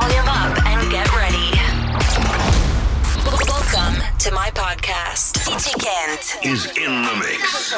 volume up and get ready. Welcome to my podcast. DJ Kent is in the mix.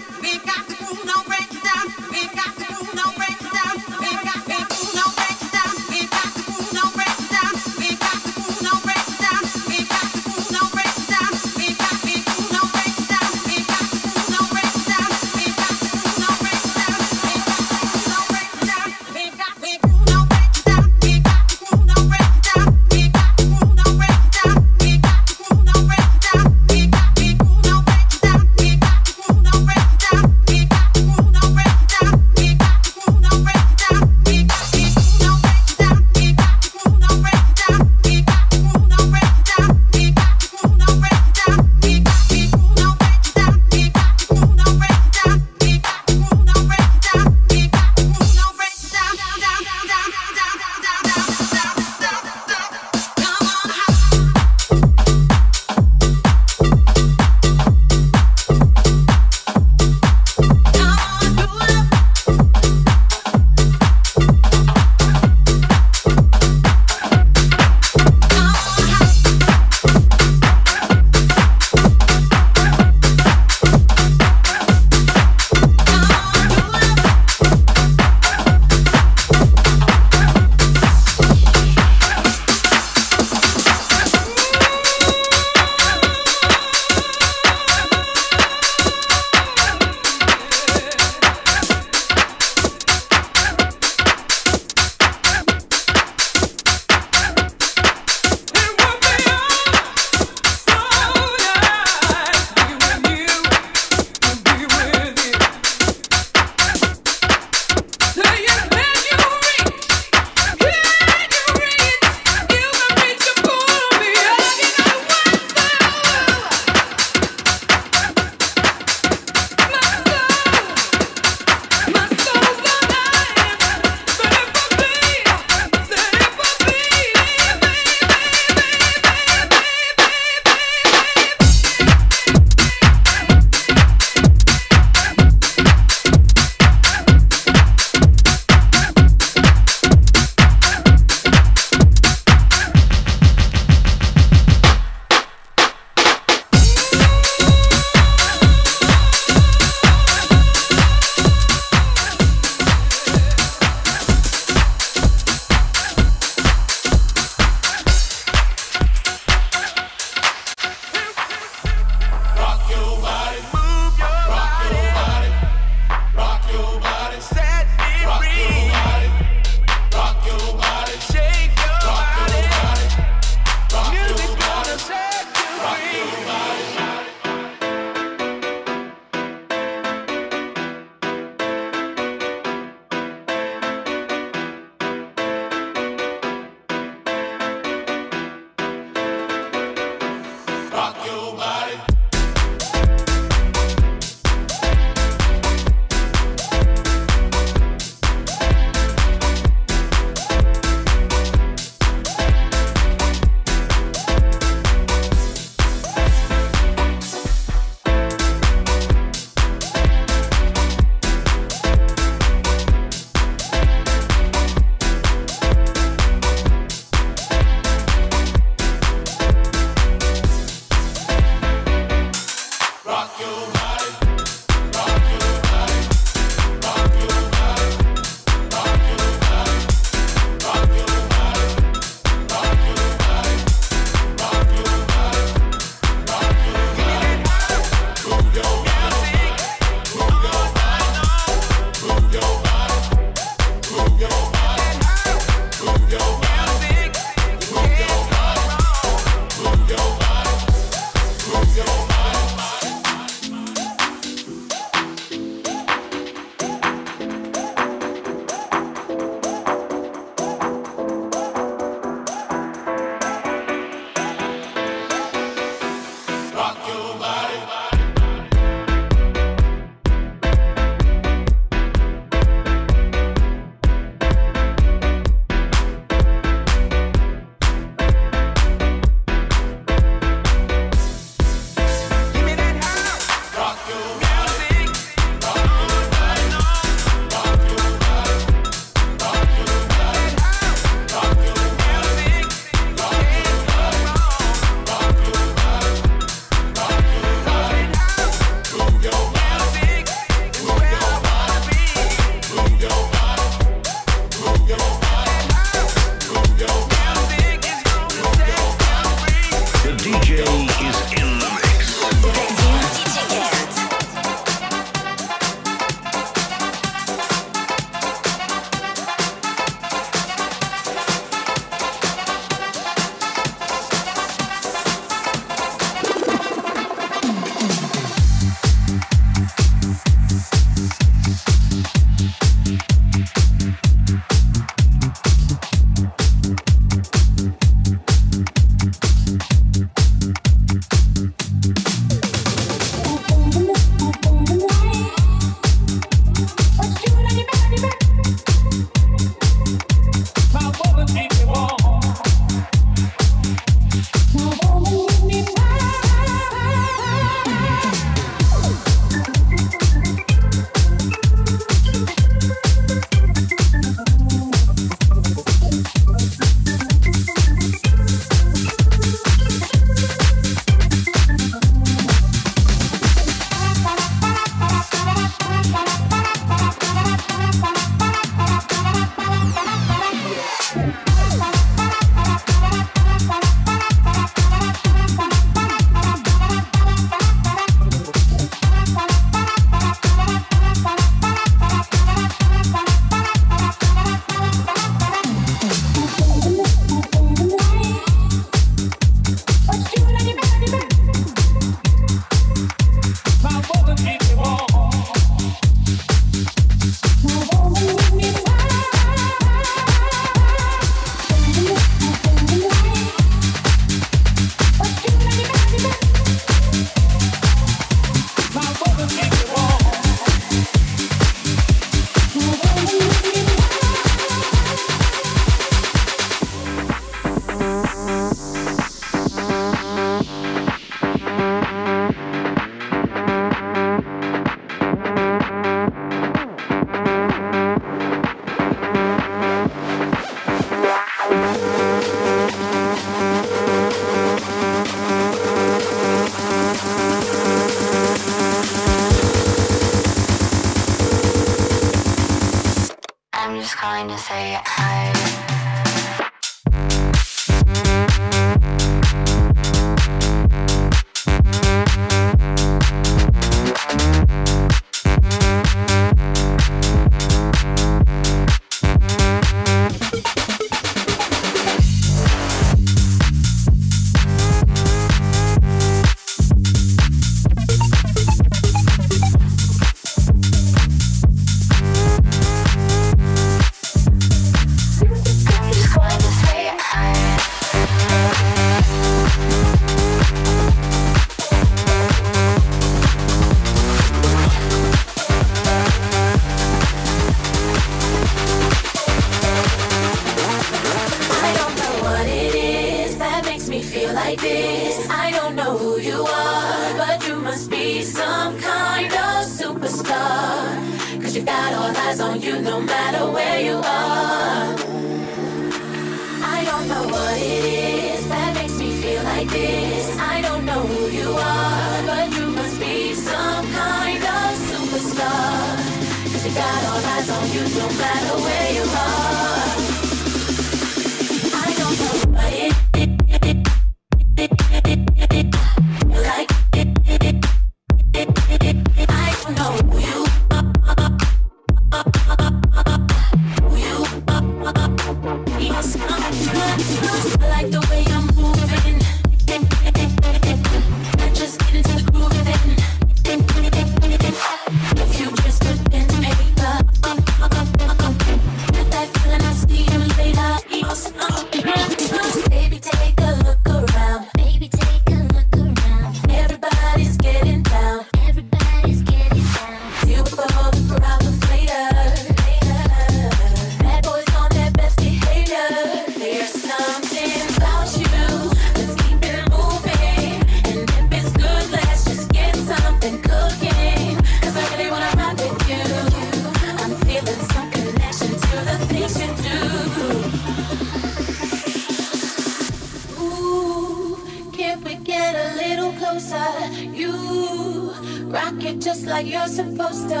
you rock it just like you're supposed to.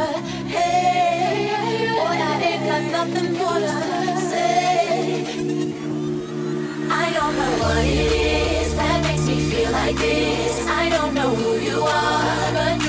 Hey, boy, I ain't got nothing more to say. I don't know what it is that makes me feel like this. I don't know who you are, but.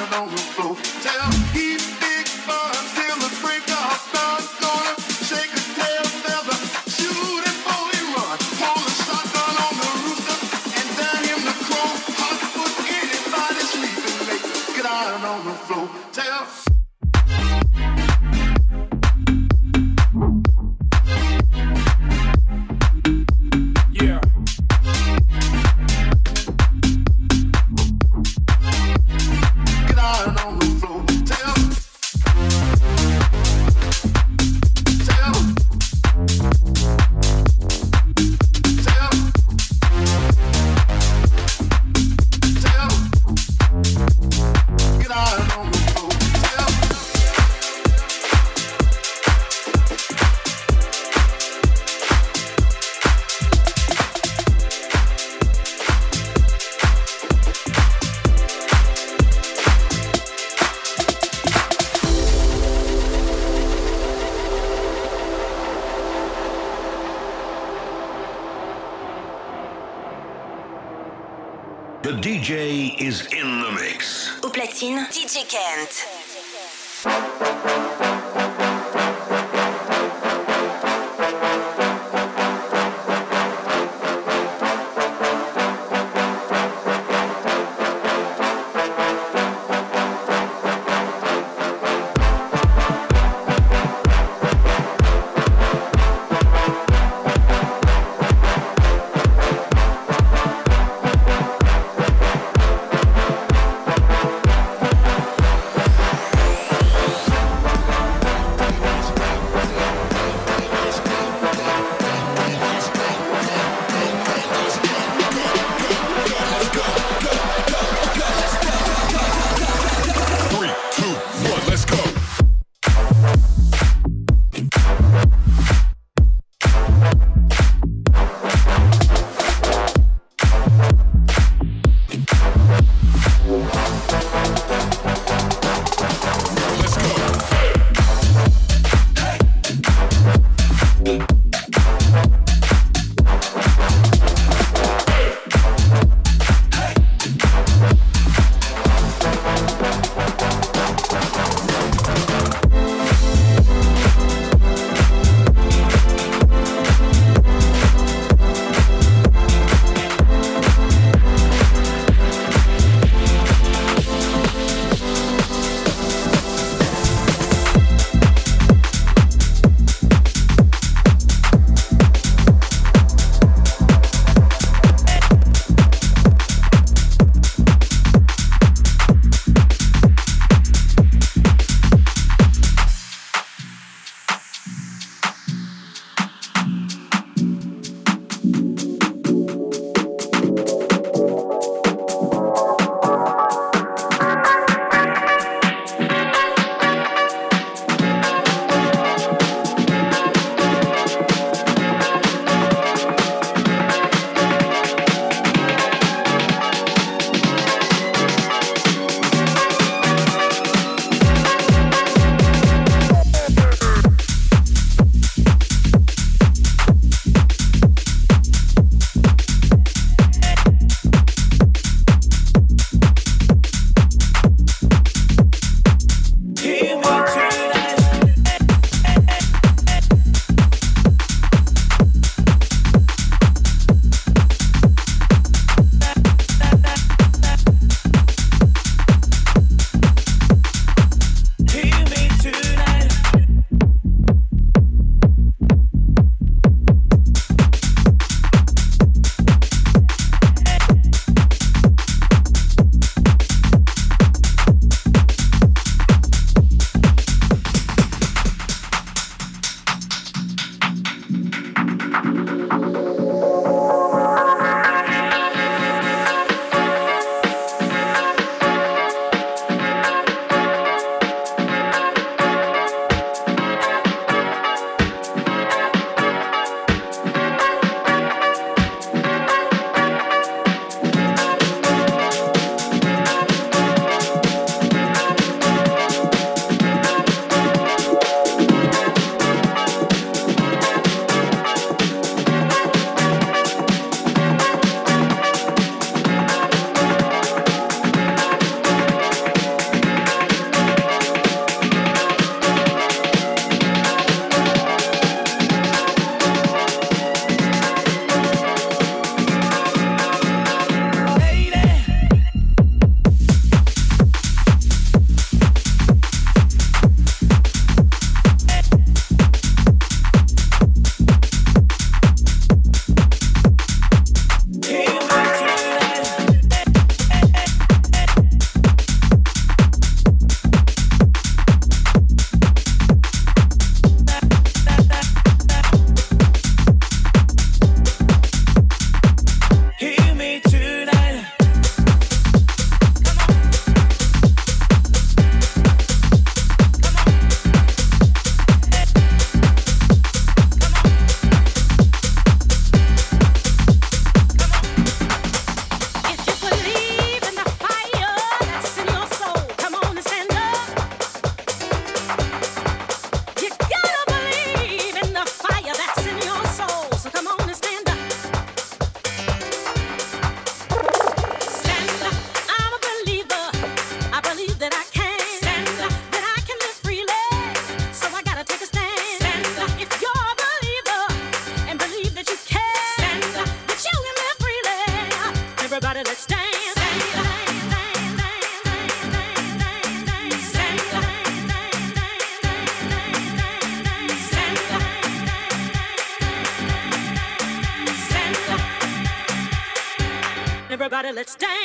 on the floor. Tell him. The DJ is in the mix. Au platine, DJ Kent. Let's dance.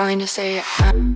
Just calling to say. jam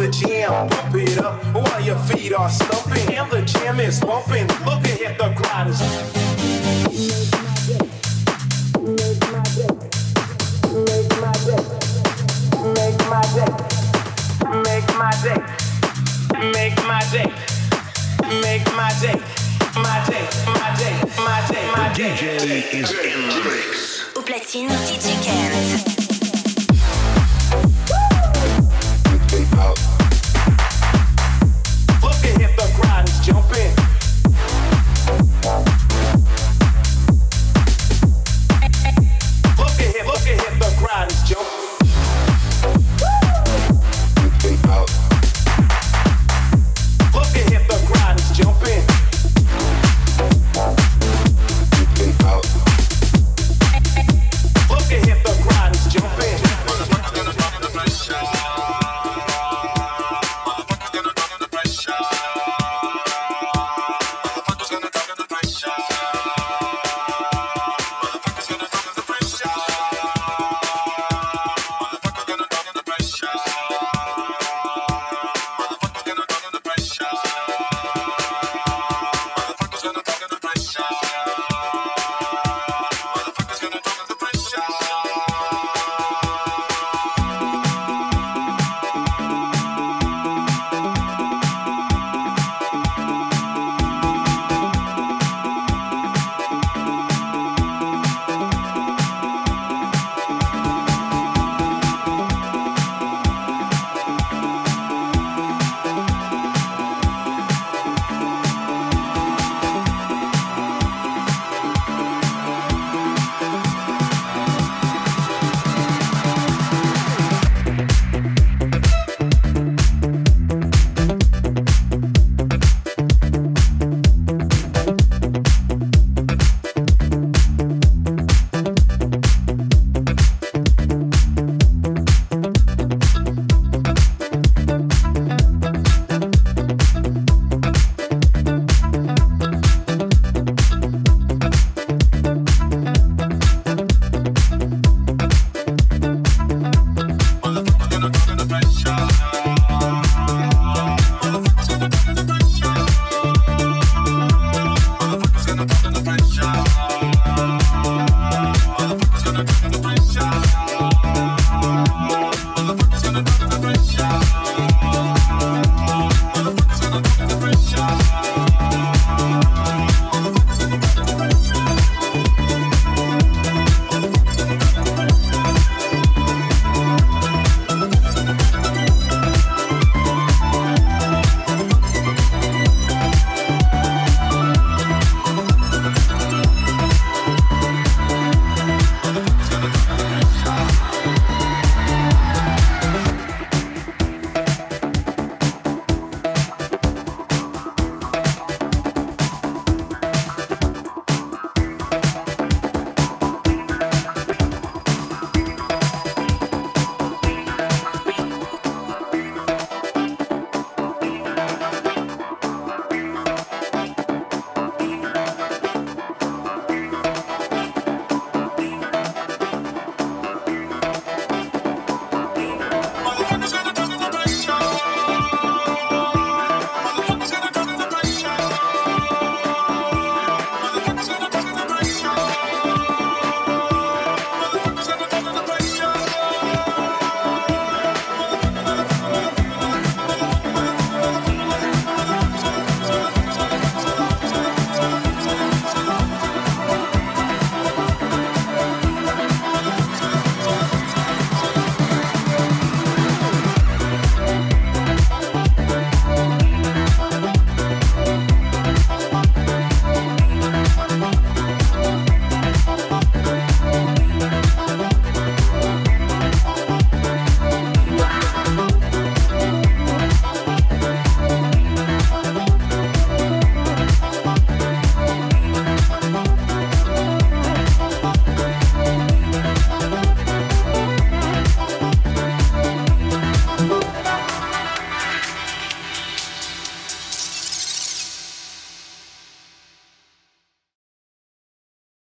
the jam, pump it up while your feet are stumping. And the jam is bumping. Look at the crowd is. Make my day. Make my day. Make my day. Make my day. Make my day. Make my day. My day. My day. My day. My day. DJ is in the mix. Au platine, DJ Kent.